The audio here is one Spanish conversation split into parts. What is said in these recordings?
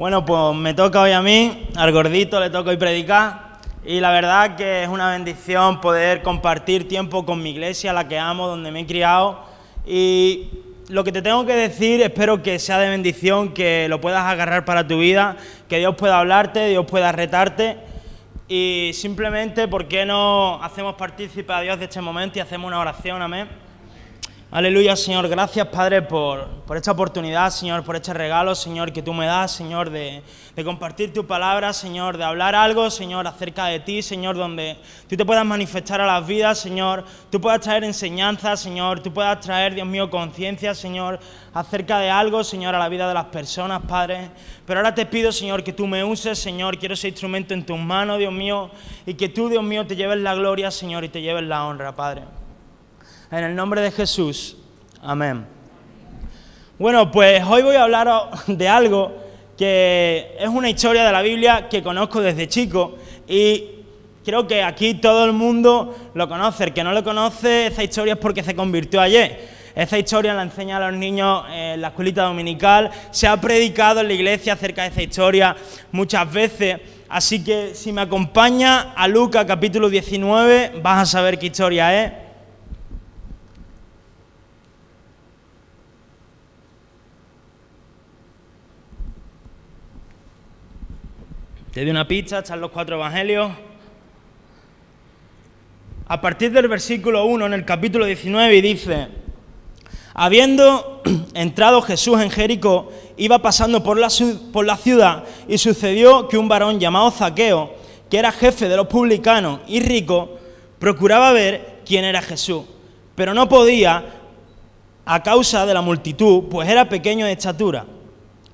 Bueno, pues me toca hoy a mí, al gordito le toca hoy predicar. Y la verdad que es una bendición poder compartir tiempo con mi iglesia, la que amo, donde me he criado. Y lo que te tengo que decir, espero que sea de bendición, que lo puedas agarrar para tu vida, que Dios pueda hablarte, Dios pueda retarte. Y simplemente, ¿por qué no hacemos partícipe a Dios de este momento y hacemos una oración? Amén. Aleluya, Señor. Gracias, Padre, por, por, esta oportunidad, Señor, por este regalo, Señor, que tú me das, Señor, de, de, compartir tu palabra, Señor, de hablar algo, Señor, acerca de ti, Señor, donde tú te puedas manifestar a las vidas, Señor, tú puedas traer enseñanza, Señor, tú puedas traer, Dios mío, conciencia, Señor, acerca de algo, Señor, a la vida de las personas, Padre. Pero ahora te pido, Señor, que tú me uses, Señor, quiero ser instrumento en tus manos, Dios mío, y que tú, Dios mío, te lleves la gloria, Señor, y te lleves la honra, Padre. En el nombre de Jesús. Amén. Bueno, pues hoy voy a hablar de algo que es una historia de la Biblia que conozco desde chico y creo que aquí todo el mundo lo conoce. El que no lo conoce, esa historia es porque se convirtió ayer. Esa historia la enseña a los niños en la escuelita dominical. Se ha predicado en la iglesia acerca de esa historia muchas veces. Así que si me acompaña a Lucas capítulo 19, vas a saber qué historia es. Te doy una pizza, están los cuatro evangelios. A partir del versículo 1 en el capítulo 19 dice, habiendo entrado Jesús en Jericó, iba pasando por la, por la ciudad y sucedió que un varón llamado Zaqueo, que era jefe de los publicanos y rico, procuraba ver quién era Jesús, pero no podía a causa de la multitud, pues era pequeño de estatura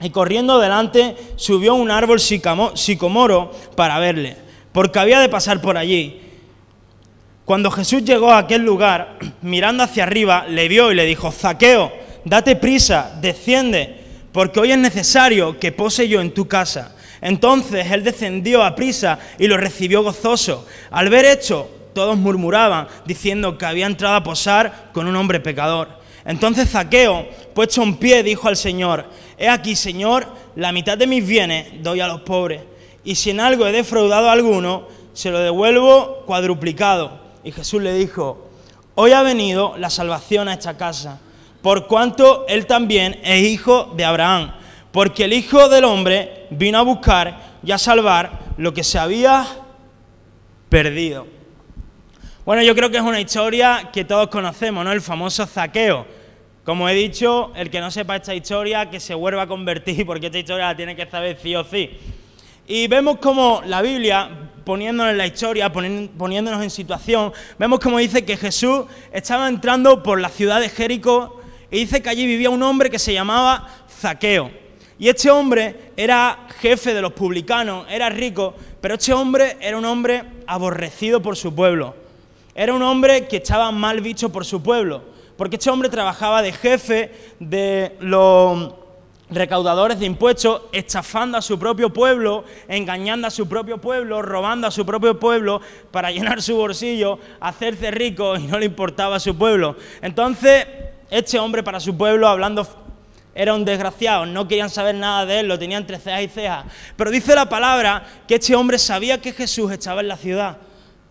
y corriendo adelante subió un árbol sicomoro para verle, porque había de pasar por allí. Cuando Jesús llegó a aquel lugar, mirando hacia arriba, le vio y le dijo, Zaqueo, date prisa, desciende, porque hoy es necesario que pose yo en tu casa. Entonces él descendió a prisa y lo recibió gozoso. Al ver esto, todos murmuraban, diciendo que había entrado a posar con un hombre pecador. Entonces Zaqueo, puesto en pie, dijo al Señor, He aquí, Señor, la mitad de mis bienes doy a los pobres, y si en algo he defraudado a alguno, se lo devuelvo cuadruplicado. Y Jesús le dijo, hoy ha venido la salvación a esta casa, por cuanto él también es hijo de Abraham, porque el Hijo del Hombre vino a buscar y a salvar lo que se había perdido. Bueno, yo creo que es una historia que todos conocemos, ¿no? El famoso zaqueo. Como he dicho, el que no sepa esta historia, que se vuelva a convertir, porque esta historia la tiene que saber sí o sí. Y vemos como la Biblia, poniéndonos en la historia, poniéndonos en situación, vemos como dice que Jesús estaba entrando por la ciudad de Jericó y dice que allí vivía un hombre que se llamaba Zaqueo. Y este hombre era jefe de los publicanos, era rico, pero este hombre era un hombre aborrecido por su pueblo. Era un hombre que estaba mal visto por su pueblo porque este hombre trabajaba de jefe de los recaudadores de impuestos, estafando a su propio pueblo, engañando a su propio pueblo, robando a su propio pueblo para llenar su bolsillo, hacerse rico y no le importaba a su pueblo. Entonces, este hombre para su pueblo, hablando, era un desgraciado, no querían saber nada de él, lo tenían entre cejas y cejas. Pero dice la palabra que este hombre sabía que Jesús estaba en la ciudad.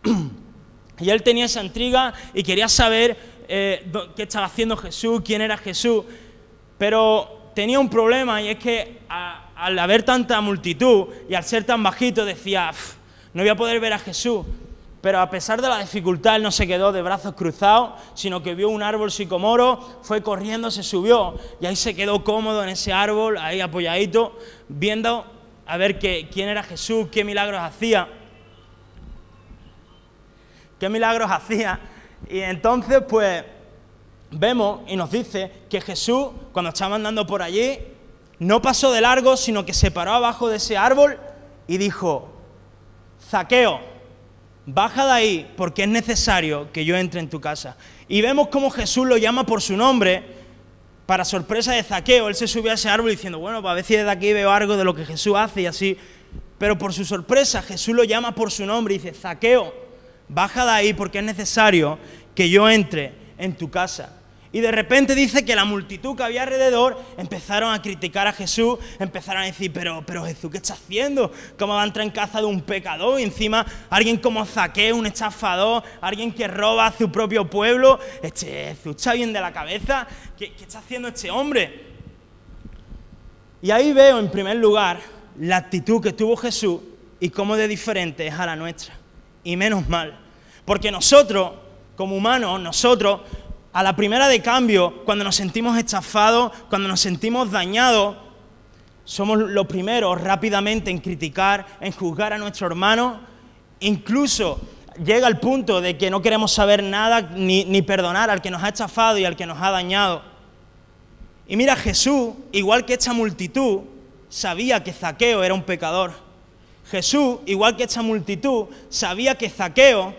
y él tenía esa intriga y quería saber eh, qué estaba haciendo Jesús, quién era Jesús, pero tenía un problema y es que al haber tanta multitud y al ser tan bajito decía, no voy a poder ver a Jesús. Pero a pesar de la dificultad, él no se quedó de brazos cruzados, sino que vio un árbol sicomoro, fue corriendo, se subió y ahí se quedó cómodo en ese árbol, ahí apoyadito, viendo a ver quién era Jesús, qué milagros hacía. ¿Qué milagros hacía? Y entonces, pues, vemos y nos dice que Jesús, cuando estaba andando por allí, no pasó de largo, sino que se paró abajo de ese árbol y dijo, Zaqueo, baja de ahí porque es necesario que yo entre en tu casa. Y vemos cómo Jesús lo llama por su nombre, para sorpresa de Zaqueo, él se subió a ese árbol diciendo, bueno, pues a ver si desde aquí veo algo de lo que Jesús hace y así. Pero por su sorpresa, Jesús lo llama por su nombre y dice, Zaqueo, baja de ahí porque es necesario que yo entre en tu casa. Y de repente dice que la multitud que había alrededor empezaron a criticar a Jesús, empezaron a decir, pero, pero Jesús, ¿qué está haciendo? ¿Cómo va a entrar en casa de un pecador? Y encima alguien como Zaqueo, un estafador, alguien que roba a su propio pueblo. Este Jesús está bien de la cabeza. ¿Qué, qué está haciendo este hombre? Y ahí veo en primer lugar la actitud que tuvo Jesús y cómo de diferente es a la nuestra. Y menos mal. Porque nosotros, como humanos, nosotros a la primera de cambio, cuando nos sentimos estafados, cuando nos sentimos dañados, somos los primeros rápidamente en criticar, en juzgar a nuestro hermano. Incluso llega el punto de que no queremos saber nada ni, ni, perdonar al que nos ha estafado y al que nos ha dañado. Y mira, Jesús, igual que esta multitud, sabía que Zaqueo era un pecador. Jesús, igual que esta multitud, sabía que Zaqueo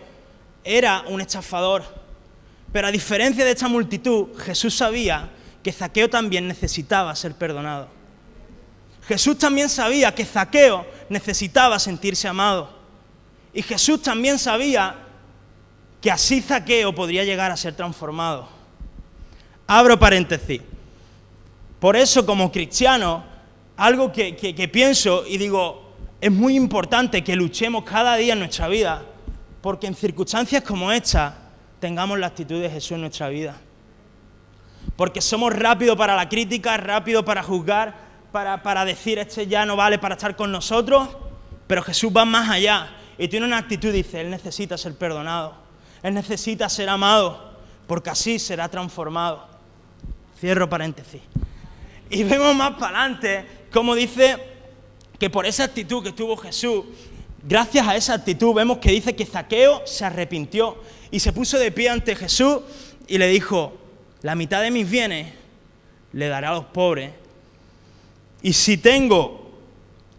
era un estafador. Pero a diferencia de esta multitud, Jesús sabía que Zaqueo también necesitaba ser perdonado. Jesús también sabía que Zaqueo necesitaba sentirse amado. Y Jesús también sabía que así Zaqueo podría llegar a ser transformado. Abro paréntesis. Por eso como cristiano, algo que, que pienso y digo, es muy importante que luchemos cada día en nuestra vida, porque en circunstancias como esta, tengamos la actitud de Jesús en nuestra vida. Porque somos rápidos para la crítica, rápidos para juzgar, para, para decir, este ya no vale para estar con nosotros, pero Jesús va más allá y tiene una actitud, dice, Él necesita ser perdonado, Él necesita ser amado, porque así será transformado. Cierro paréntesis. Y vemos más para adelante como dice que por esa actitud que tuvo Jesús, gracias a esa actitud vemos que dice que Zaqueo se arrepintió y se puso de pie ante Jesús y le dijo, la mitad de mis bienes le daré a los pobres. Y si tengo,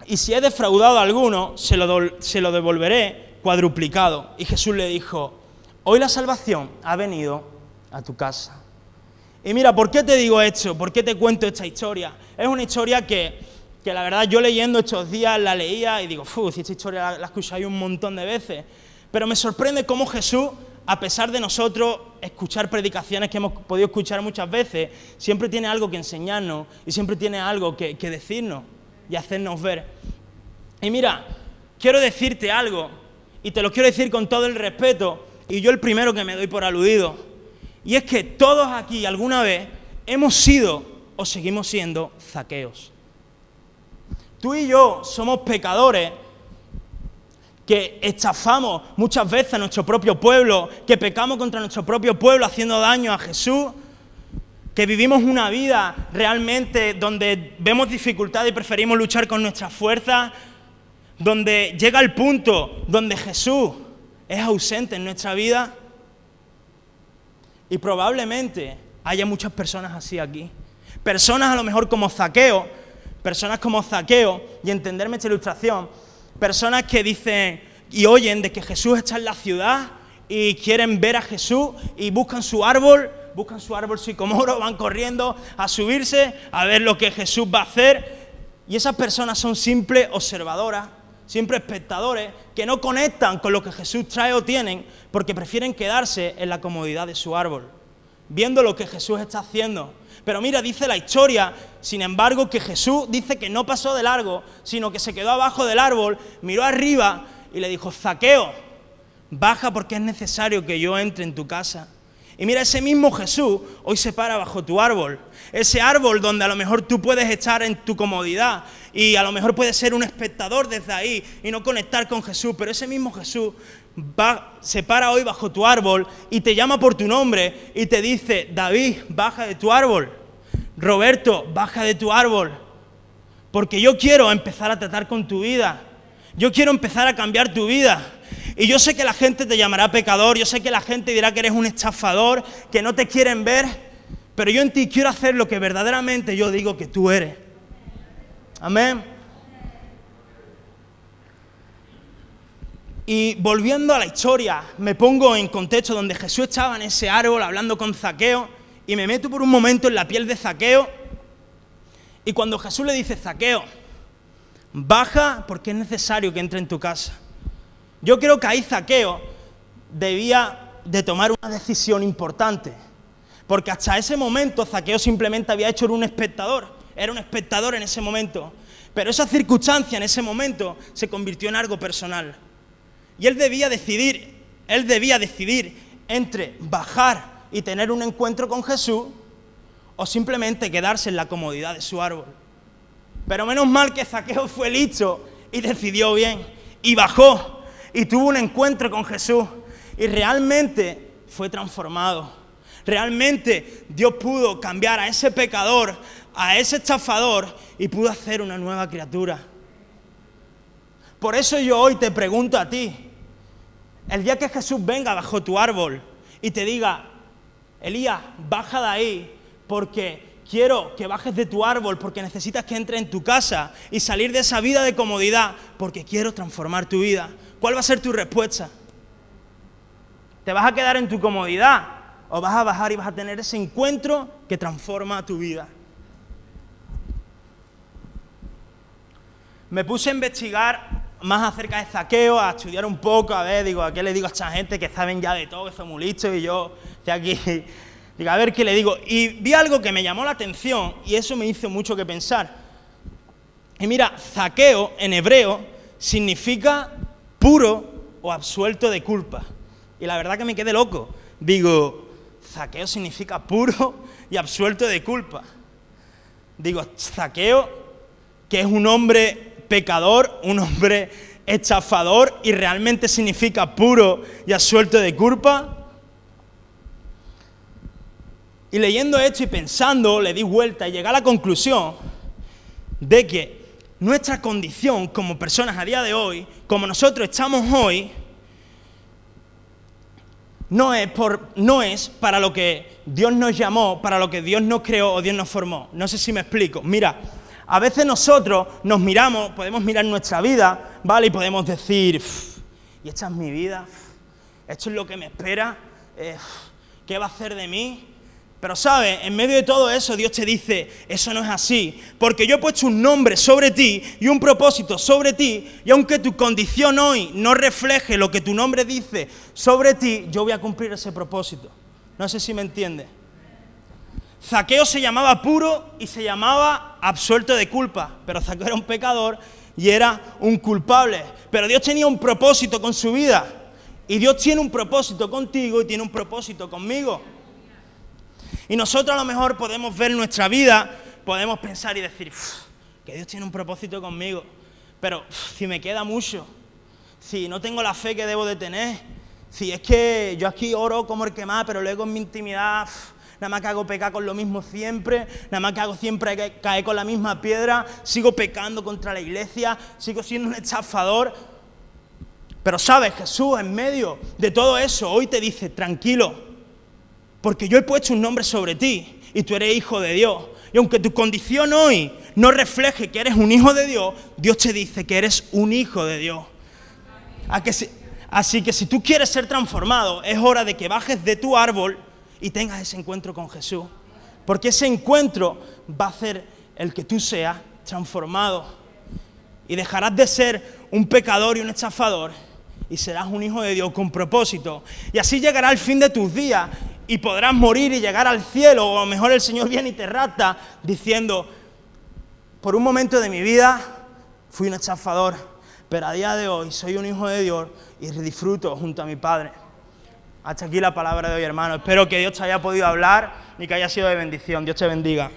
y si he defraudado a alguno, se lo, se lo devolveré cuadruplicado. Y Jesús le dijo, hoy la salvación ha venido a tu casa. Y mira, ¿por qué te digo esto? ¿Por qué te cuento esta historia? Es una historia que, que la verdad yo leyendo estos días la leía y digo, si esta historia la, la he escuchado un montón de veces. Pero me sorprende cómo Jesús a pesar de nosotros escuchar predicaciones que hemos podido escuchar muchas veces, siempre tiene algo que enseñarnos y siempre tiene algo que, decirnos y hacernos ver. Y mira, quiero decirte algo, y te lo quiero decir con todo el respeto, y yo el primero que me doy por aludido, y es que todos aquí alguna vez hemos sido o seguimos siendo zaqueos. Tú y yo somos pecadores que estafamos muchas veces a nuestro propio pueblo, que pecamos contra nuestro propio pueblo haciendo daño a Jesús, que vivimos una vida realmente donde vemos dificultad y preferimos luchar con nuestras fuerzas, donde llega el punto donde Jesús es ausente en nuestra vida. Y probablemente haya muchas personas así aquí. Personas a lo mejor como Zaqueo, personas como Zaqueo, y entenderme esta ilustración, Personas que dicen y oyen de que Jesús está en la ciudad y quieren ver a Jesús y buscan su árbol, buscan su árbol sicomoro, van corriendo a subirse a ver lo que Jesús va a hacer. Y esas personas son simples observadoras, simples espectadores que no conectan con lo que Jesús trae o tienen porque prefieren quedarse en la comodidad de su árbol, viendo lo que Jesús está haciendo pero mira, dice la historia, sin embargo, que Jesús dice que no pasó de largo, sino que se quedó abajo del árbol, miró arriba y le dijo, Zaqueo, baja porque es necesario que yo entre en tu casa. Y mira, ese mismo Jesús hoy se para bajo tu árbol. Ese árbol donde a lo mejor tú puedes estar en tu comodidad y a lo mejor puedes ser un espectador desde ahí y no conectar con Jesús. Pero ese mismo Jesús va, se para hoy bajo tu árbol y te llama por tu nombre y te dice, David, baja de tu árbol. Roberto, baja de tu árbol. Porque yo quiero empezar a tratar con tu vida. Yo quiero empezar a cambiar tu vida. Y yo sé que la gente te llamará pecador, yo sé que la gente dirá que eres un estafador, que no te quieren ver, pero yo en ti quiero hacer lo que verdaderamente yo digo que tú eres. Amén. Y volviendo a la historia, me pongo en contexto donde Jesús estaba en ese árbol hablando con Zaqueo y me meto por un momento en la piel de Zaqueo. Y cuando Jesús le dice, Zaqueo, baja porque es necesario que entre en tu casa. Yo creo que ahí Zaqueo debía de tomar una decisión importante. Porque hasta ese momento Zaqueo simplemente había hecho un espectador, era un espectador en ese momento. Pero esa circunstancia en ese momento se convirtió en algo personal. Y él debía decidir, él debía decidir entre bajar y tener un encuentro con Jesús o simplemente quedarse en la comodidad de su árbol. Pero menos mal que Zaqueo fue listo y decidió bien y bajó y tuvo un encuentro con Jesús y realmente fue transformado. Realmente Dios pudo cambiar a ese pecador, a ese estafador y pudo hacer una nueva criatura. Por eso yo hoy te pregunto a ti, el día que Jesús venga bajo tu árbol y te diga, Elías, baja de ahí porque quiero que bajes de tu árbol, porque necesitas que entre en tu casa y salir de esa vida de comodidad, porque quiero transformar tu vida. ¿Cuál va a ser tu respuesta? ¿Te vas a quedar en tu comodidad o vas a bajar y vas a tener ese encuentro que transforma tu vida? Me puse a investigar más acerca de zaqueo, a estudiar un poco, a ver, digo, ¿a qué le digo a esta gente que saben ya de todo, que son muy listos y yo estoy aquí? Digo, a ver qué le digo. Y vi algo que me llamó la atención y eso me hizo mucho que pensar. Y mira, zaqueo en hebreo significa puro o absuelto de culpa. Y la verdad que me quedé loco. Digo, zaqueo significa puro y absuelto de culpa. Digo, zaqueo, que es un hombre pecador, un hombre estafador y realmente significa puro y absuelto de culpa. Y leyendo esto y pensando, le di vuelta y llegué a la conclusión de que nuestra condición como personas a día de hoy, como nosotros estamos hoy, no es, por, no es para lo que Dios nos llamó, para lo que Dios nos creó o Dios nos formó. No sé si me explico. Mira, a veces nosotros nos miramos, podemos mirar nuestra vida, ¿vale? Y podemos decir, y esta es mi vida, esto es lo que me espera, eh, ¿qué va a hacer de mí? Pero sabes, en medio de todo eso Dios te dice, eso no es así, porque yo he puesto un nombre sobre ti y un propósito sobre ti, y aunque tu condición hoy no refleje lo que tu nombre dice sobre ti, yo voy a cumplir ese propósito. No sé si me entiende. Zaqueo se llamaba puro y se llamaba absuelto de culpa, pero Zaqueo era un pecador y era un culpable. Pero Dios tenía un propósito con su vida, y Dios tiene un propósito contigo y tiene un propósito conmigo. Y nosotros a lo mejor podemos ver nuestra vida, podemos pensar y decir, que Dios tiene un propósito conmigo, pero si me queda mucho, si no tengo la fe que debo de tener, si es que yo aquí oro como el que más, pero luego en mi intimidad nada más que hago pecar con lo mismo siempre, nada más que hago siempre caer con la misma piedra, sigo pecando contra la iglesia, sigo siendo un estafador. Pero sabes, Jesús en medio de todo eso hoy te dice, tranquilo, porque yo he puesto un nombre sobre ti y tú eres hijo de Dios. Y aunque tu condición hoy no refleje que eres un hijo de Dios, Dios te dice que eres un hijo de Dios. Así que si tú quieres ser transformado, es hora de que bajes de tu árbol y tengas ese encuentro con Jesús. Porque ese encuentro va a hacer el que tú seas transformado. Y dejarás de ser un pecador y un estafador y serás un hijo de Dios con propósito. Y así llegará el fin de tus días y podrás morir y llegar al cielo, o mejor el Señor viene y te rata diciendo, por un momento de mi vida fui un estafador, pero a día de hoy soy un hijo de Dios y disfruto junto a mi Padre. Hasta aquí la palabra de hoy, hermano. Espero que Dios te haya podido hablar y que haya sido de bendición. Dios te bendiga.